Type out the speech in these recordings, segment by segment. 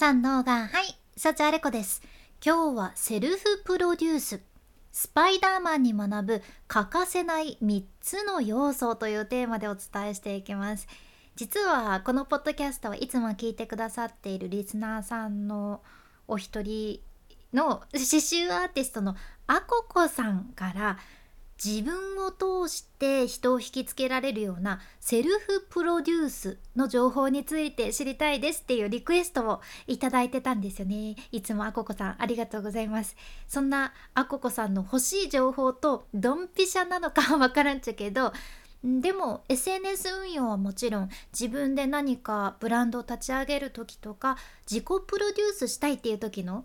三能がはい幸あれ子です。今日はセルフプロデュース。スパイダーマンに学ぶ欠かせない3つの要素というテーマでお伝えしていきます。実はこのポッドキャストはいつも聞いてくださっているリスナーさんのお一人の刺繍アーティストのあここさんから自分を通して人を引きつけられるようなセルフプロデュースの情報について知りたいですっていうリクエストをいただいてたんですよね。いつもあここさんありがとうございます。そんなあここさんの欲しい情報とドンピシャなのかわからんちゃけどでも SNS 運用はもちろん自分で何かブランドを立ち上げる時とか自己プロデュースしたいっていう時の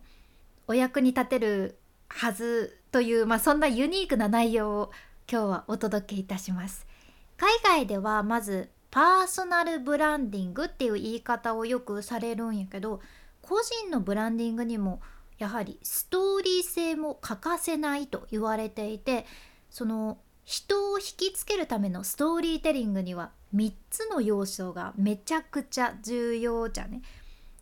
お役に立てるはずという、まあ、そんなユニークな内容を今日はお届けいたします海外ではまずパーソナルブランディングっていう言い方をよくされるんやけど個人のブランディングにもやはりストーリー性も欠かせないと言われていてその人を引きつけるためのストーリーテリングには3つの要素がめちゃくちゃ重要じゃね。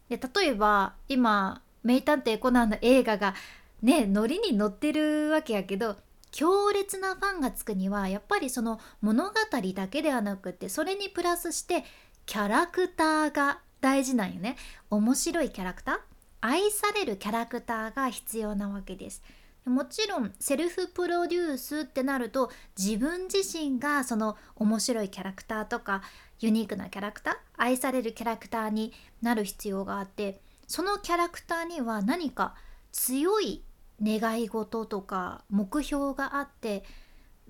で例えば今「名探偵コナン」の映画がねノリに乗ってるわけやけど強烈なファンがつくにはやっぱりその物語だけではなくってそれにプラスしてキャラクターが大事なんよね。面白いキャラクター愛されるキャラクターが必要なわけです。もちろんセルフプロデュースってなると自分自身がその面白いキャラクターとかユニークなキャラクター愛されるキャラクターになる必要があってそのキャラクターには何か強い願い事とか目標があって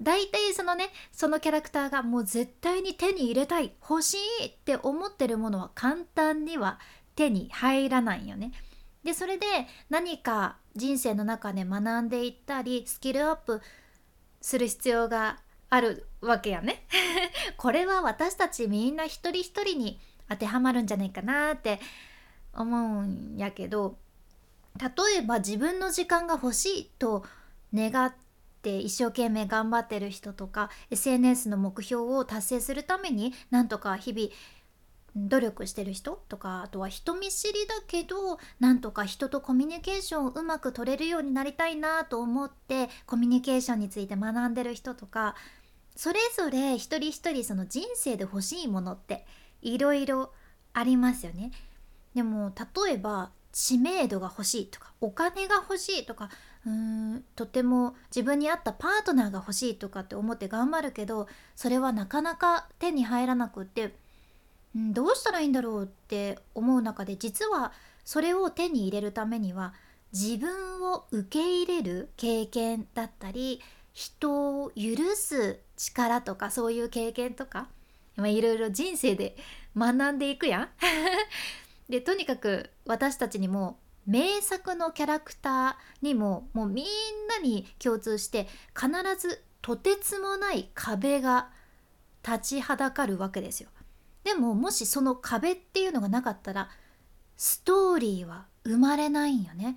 大体そのねそのキャラクターがもう絶対に手に入れたい欲しいって思ってるものは簡単には手に入らないよね。でそれで何か人生の中で学んでいったりスキルアップする必要があるわけやね。これは私たちみんな一人一人に当てはまるんじゃないかなって思うんやけど例えば自分の時間が欲しいと願って一生懸命頑張ってる人とか SNS の目標を達成するためになんとか日々努力してる人とかあとは人見知りだけどなんとか人とコミュニケーションをうまく取れるようになりたいなと思ってコミュニケーションについて学んでる人とかそれぞれ一人一人その人生で欲しいものっていろいろありますよね。でも例えば知名度が欲しいとかお金が欲しいとかうーんとても自分に合ったパートナーが欲しいとかって思って頑張るけどそれはなかなか手に入らなくって、うん、どうしたらいいんだろうって思う中で実はそれを手に入れるためには自分を受け入れる経験だったり人を許す力とかそういう経験とかいろいろ人生で学んでいくやん。でとにかく私たちにも名作のキャラクターにももうみんなに共通して必ずとてつもない壁が立ちはだかるわけですよ。でももしその壁っていうのがなかったらストーリーは生まれないんよね。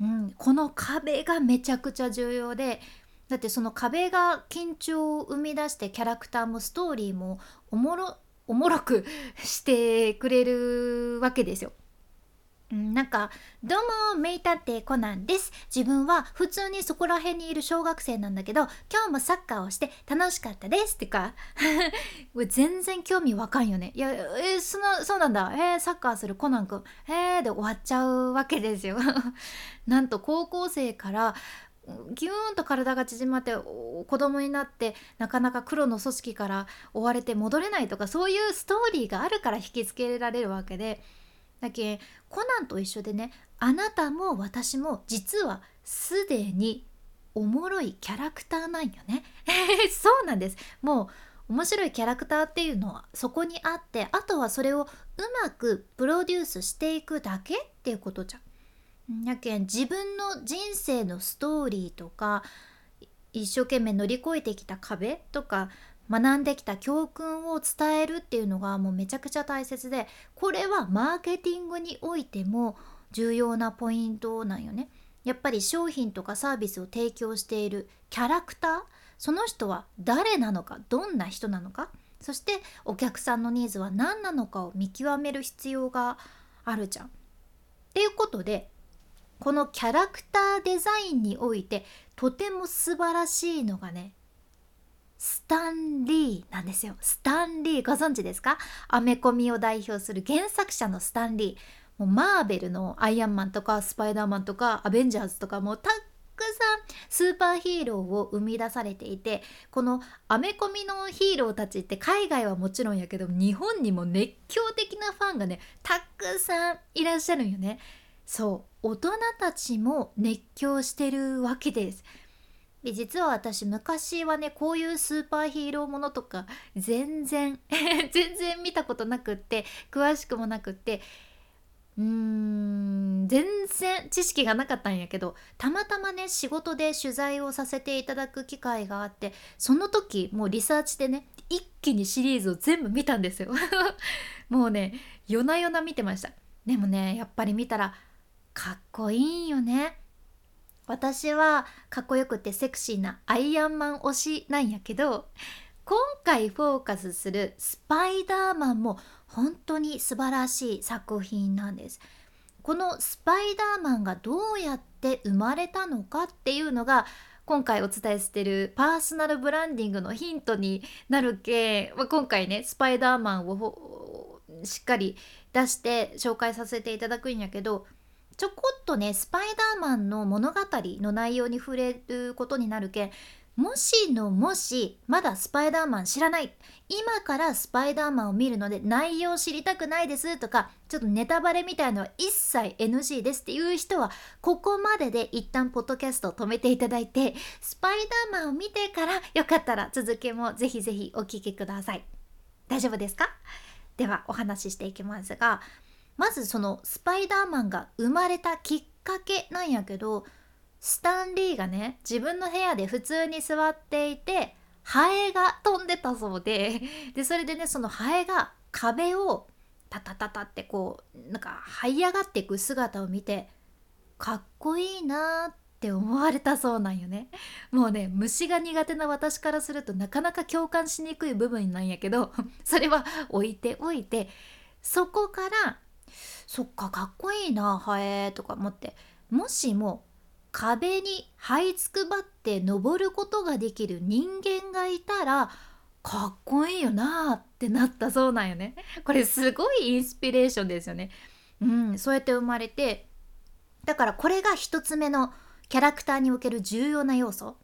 うん、この壁がめちゃくちゃ重要でだってその壁が緊張を生み出してキャラクターもストーリーもおもろおもろくしてくれるわけですよ。なんか「どうも名探偵コナンです。自分は普通にそこら辺にいる小学生なんだけど今日もサッカーをして楽しかったです」ってか 全然興味わかんよね。いやえそのそうなんだ。えー、サッカーするコナンくんえー、で終わっちゃうわけですよ。なんと高校生からギューンと体が縮まって子供になってなかなか黒の組織から追われて戻れないとかそういうストーリーがあるから引きつけられるわけで。だけコナンと一緒でねあなたも私も実はすでにおもろいキャラクターなんよね。そうなんです。もう面白いキャラクターっていうのはそこにあってあとはそれをうまくプロデュースしていくだけっていうことじゃん。やけん自分の人生のストーリーとか一生懸命乗り越えてきた壁とか学んできた教訓を伝えるっていうのがもうめちゃくちゃ大切でこれはマーケティングにおいても重要なポイントなんよね。やっぱり商品とかサービスを提供しているキャラクターその人は誰なのかどんな人なのかそしてお客さんのニーズは何なのかを見極める必要があるじゃん。っていうことでこのキャラクターデザインにおいてとても素晴らしいのがねスタンリーなんですよ。スタンリーご存知ですか？アメコミを代表する原作者のスタンリー。もうマーベルのアイアンマンとかスパイダーマンとかアベンジャーズとかもたくさんスーパーヒーローを生み出されていてこのアメコミのヒーローたちって海外はもちろんやけど日本にも熱狂的なファンがねたくさんいらっしゃるんよね。そう大人たちも熱狂してるわけです。で実は私昔はねこういうスーパーヒーローものとか全然 全然見たことなくって詳しくもなくってうーん全然知識がなかったんやけどたまたまね仕事で取材をさせていただく機会があってその時もうリサーチでね一気にシリーズを全部見たんですよ。もうね夜な夜な見てました。でもねやっぱり見たらかっこいいよね。私はかっこよくてセクシーなアイアンマン推しなんやけど今回フォーカスするスパイダーマンも本当に素晴らしい作品なんです。このスパイダーマンがどうやって生まれたのかっていうのが今回お伝えしてるパーソナルブランディングのヒントになるけ、まあ、今回ねスパイダーマンをしっかり出して紹介させていただくんやけどちょこっとねスパイダーマンの物語の内容に触れることになるけんもしのもしまだスパイダーマン知らない。今からスパイダーマンを見るので内容知りたくないですとかちょっとネタバレみたいのは一切 NG ですっていう人はここまでで一旦ポッドキャストを止めていただいてスパイダーマンを見てからよかったら続きもぜひぜひお聞きください。大丈夫ですか？ではお話ししていきますがまずそのスパイダーマンが生まれたきっかけなんやけどスタンリーがね自分の部屋で普通に座っていてハエが飛んでたそうで。でそれでねそのハエが壁をタタタタってこうなんか這い上がっていく姿を見てかっこいいなって思われたそうなんよね。もうね虫が苦手な私からするとなかなか共感しにくい部分なんやけど それは置いておいてそこからそっかかっこいいなハエとか。思ってもしも壁に這いつくばって登ることができる人間がいたらかっこいいよなってなったそうなんよね。これすごいインスピレーションですよね。うんそうやって生まれてだからこれが一つ目のキャラクターにおける重要な要素。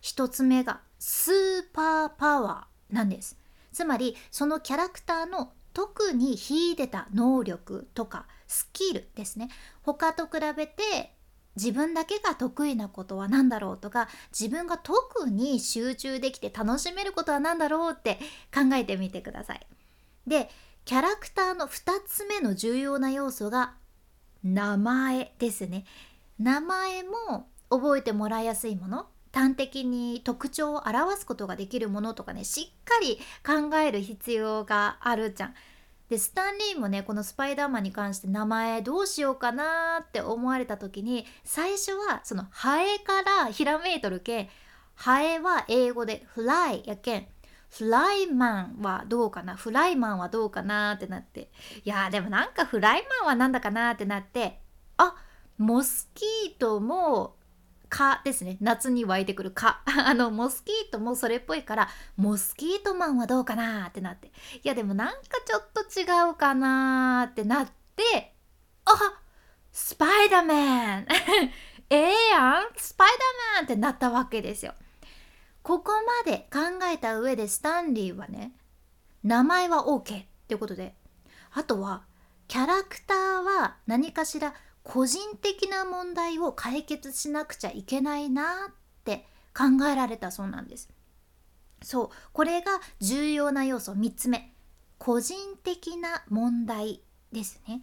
一つ目がスーパーパワーなんです。つまりそのキャラクターの特に秀でた能力とかスキルですね他と比べて自分だけが得意なことは何だろうとか自分が特に集中できて楽しめることは何だろうって考えてみてください。でキャラクターの2つ目の重要な要素が名前ですね。名前も覚えてもらいやすいもの端的に特徴を表すことができるものとかねしっかり考える必要があるじゃん。でスタンリーもねこのスパイダーマンに関して名前どうしようかなって思われた時に最初はそのハエからひらめいとるけんハエは英語でフライやけんフライマンはどうかなフライマンはどうかなってなっていやでもなんかフライマンはなんだかなってなってあモスキートも蚊ですね。夏に湧いてくる蚊 あのモスキートもそれっぽいからモスキートマンはどうかなってなって。いやでもなんかちょっと違うかなってなってあスパイダーマン。ええやん。スパイダーマンってなったわけですよ。ここまで考えた上でスタンリーはね名前は OK っていうことで。あとはキャラクターは何かしら個人的な問題を解決しなくちゃいけないなって考えられたそうなんです。そうこれが重要な要素。3つ目個人的な問題ですね。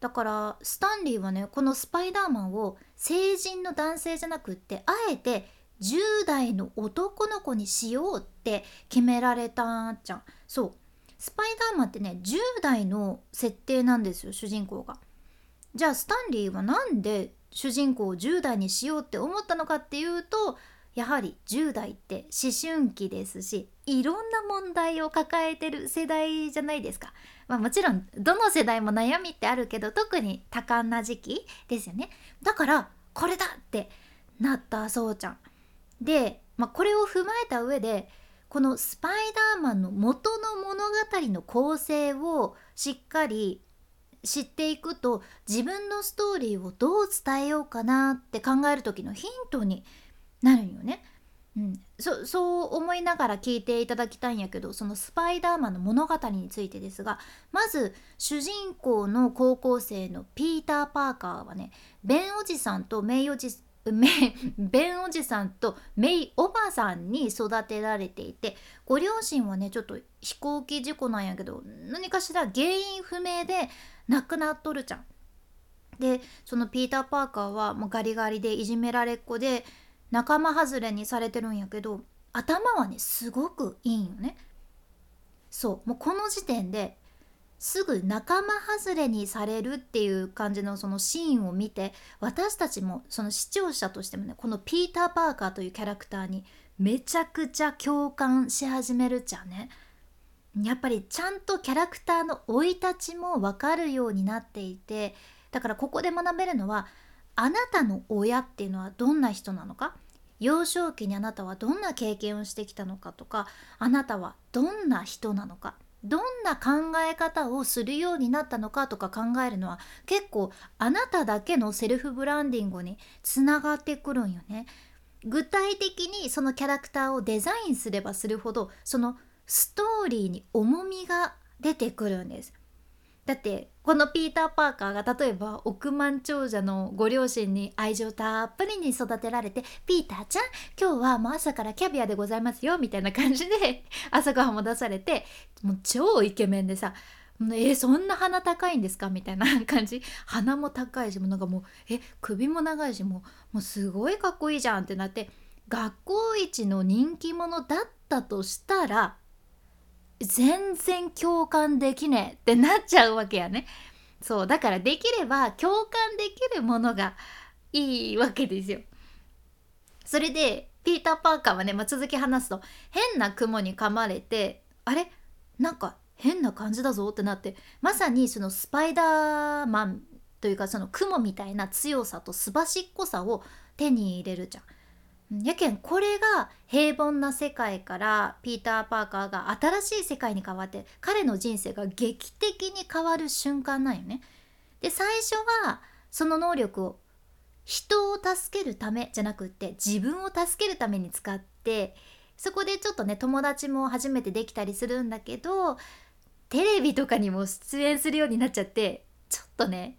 だからスタンリーはねこのスパイダーマンを成人の男性じゃなくってあえて10代の男の子にしようって決められたじゃん。そうスパイダーマンってね10代の設定なんですよ主人公が。じゃあスタンリーは何で主人公を10代にしようって思ったのかっていうとやはり10代って思春期ですしいろんな問題を抱えてる世代じゃないですか。まあ、もちろんどの世代も悩みってあるけど特に多感な時期ですよね。だからこれだってなったそうちゃん。で、まあ、これを踏まえた上でこのスパイダーマンの元の物語の構成をしっかり知っていくと自分のストーリーをどう伝えようかなって考える時のヒントになるんよね。うん、そそう思いながら聞いていただきたいんやけどそのスパイダーマンの物語についてですがまず主人公の高校生のピーター・パーカーはねベンおじさんとメイおじメベンおじさんとメイおばさんに育てられていてご両親はねちょっと飛行機事故なんやけど何かしら原因不明で亡くなっとるじゃん。でそのピーター・パーカーはもうガリガリでいじめられっ子で仲間外れにされてるんやけど頭はねすごくいいんよね。そうもうこの時点ですぐ仲間外れにされるっていう感じのそのシーンを見て私たちもその視聴者としてもねこのピーター・パーカーというキャラクターにめちゃくちゃ共感し始めるじゃんね。やっぱりちゃんとキャラクターの生い立ちも分かるようになっていてだからここで学べるのはあなたの親っていうのはどんな人なのか？幼少期にあなたはどんな経験をしてきたのかとかあなたはどんな人なのか？どんな考え方をするようになったのかとか考えるのは結構あなただけのセルフブランディングにつながってくるんよね。具体的にそのキャラクターをデザインすればするほどそのストーリーに重みが出てくるんです。だってこのピーター・パーカーが例えば億万長者のご両親に愛情たっぷりに育てられて「ピーターちゃん今日はもう朝からキャビアでございますよ」みたいな感じで 朝ごはんも出されてもう超イケメンでさ「えそんな鼻高いんですか?」みたいな感じ鼻も高いしもうなんかもうえ首も長いしもうもうすごいかっこいいじゃんってなって学校一の人気者だったとしたら全然共感できねえってなっちゃうわけやね。そうだからできれば共感できるものがいいわけですよ。それでピーター・パーカーはね、まあ、続き話すと変な雲に噛まれてあれ？なんか変な感じだぞってなってまさにそのスパイダーマンというかその雲みたいな強さとすばしっこさを手に入れるじゃん。やけんこれが平凡な世界からピーター・パーカーが新しい世界に変わって彼の人生が劇的に変わる瞬間なんよね。で最初はその能力を人を助けるためじゃなくって自分を助けるために使ってそこでちょっとね友達も初めてできたりするんだけどテレビとかにも出演するようになっちゃってちょっとね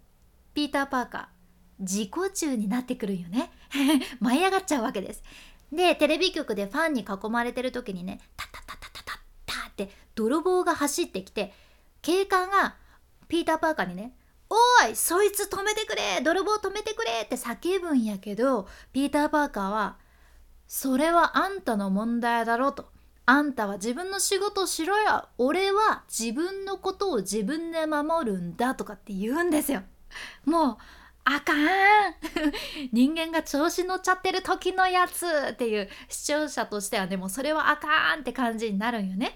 ピーター・パーカー自己中になってくるよね 舞い上がっちゃうわけですでテレビ局でファンに囲まれてる時にねタタタタタタタって泥棒が走ってきて警官がピーター・パーカーにね「おいそいつ止めてくれ泥棒止めてくれ!」って叫ぶんやけどピーター・パーカーは「それはあんたの問題だろ」と。あんたは自分の仕事をしろよ俺は自分のことを自分で守るんだとかって言うんですよ。もうあかん 人間が調子乗っちゃってる時のやつっていう視聴者としてはでもそれはあかんって感じになるんよね。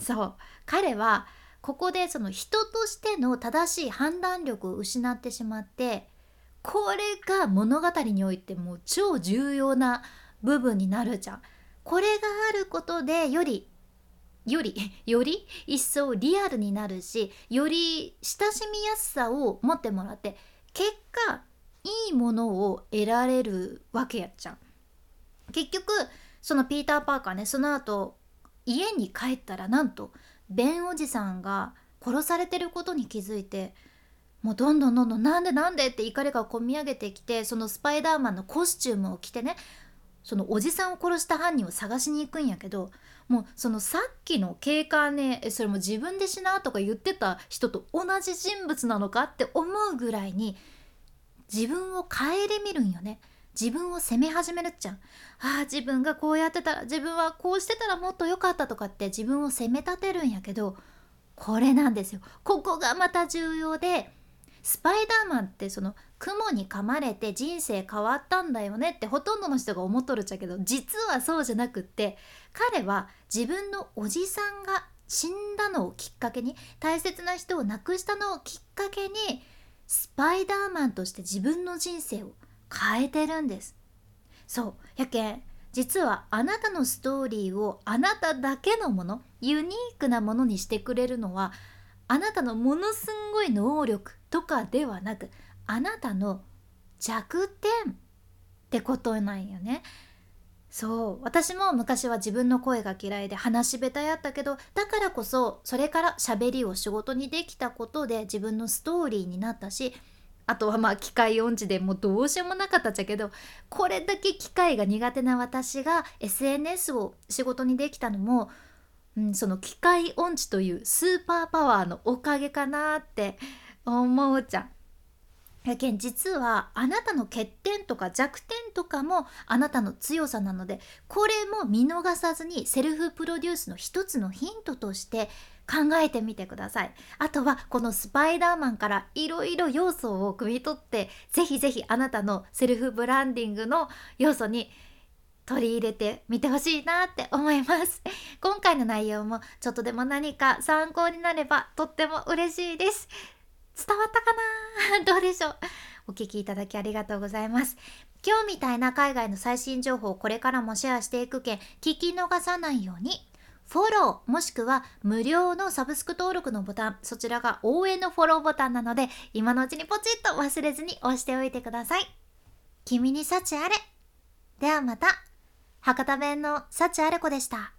そう彼はここでその人としての正しい判断力を失ってしまってこれが物語においても超重要な部分になるじゃん。これがあることでよりより より一層リアルになるしより親しみやすさを持ってもらって結果いいものを得られるわけやっちゃん。結局そのピーター・パーカーねその後家に帰ったらなんとベンおじさんが殺されてることに気づいてもうどんどんどんどんなんでなんでって怒りがこみ上げてきてそのスパイダーマンのコスチュームを着てねそのおじさんを殺した犯人を探しに行くんやけどもうそのさっきの警官ねそれも自分でしなとか言ってた人と同じ人物なのかって思うぐらいに自分を顧みるんよね。自分を責め始めるっちゃんああ自分がこうやってたら自分はこうしてたらもっと良かったとかって自分を責め立てるんやけどこれなんですよ。ここがまた重要でスパイダーマンってその雲に噛まれて人生変わったんだよねってほとんどの人が思っとるっちゃけど実はそうじゃなくって彼は自分のおじさんが死んだのをきっかけに大切な人を亡くしたのをきっかけにスパイダーマンとして自分の人生を変えてるんです。そう。やけん実はあなたのストーリーをあなただけのものユニークなものにしてくれるのはあなたのものすんごい能力とかではなくあなたの弱点ってことなんよね。そう私も昔は自分の声が嫌いで話し下手やったけどだからこそそれから喋りを仕事にできたことで自分のストーリーになったしあとはまあ機械音痴でもうどうしようもなかったっちゃけどこれだけ機械が苦手な私が SNS を仕事にできたのも、うん、その機械音痴というスーパーパワーのおかげかなって思うじゃん。やけん実はあなたの欠点とか弱点とかもあなたの強さなのでこれも見逃さずにセルフプロデュースの一つのヒントとして考えてみてください。あとはこのスパイダーマンからいろいろ要素を汲み取ってぜひぜひあなたのセルフブランディングの要素に取り入れてみてほしいなって思います。今回の内容もちょっとでも何か参考になればとっても嬉しいです。伝わったかな どうでしょう？お聞きいただきありがとうございます。今日みたいな海外の最新情報をこれからもシェアしていくけん聞き逃さないように。フォローもしくは無料のサブスク登録のボタン。そちらが応援のフォローボタンなので今のうちにポチッと忘れずに押しておいてください。君に幸あれ。ではまた。博多弁の幸あれ子でした。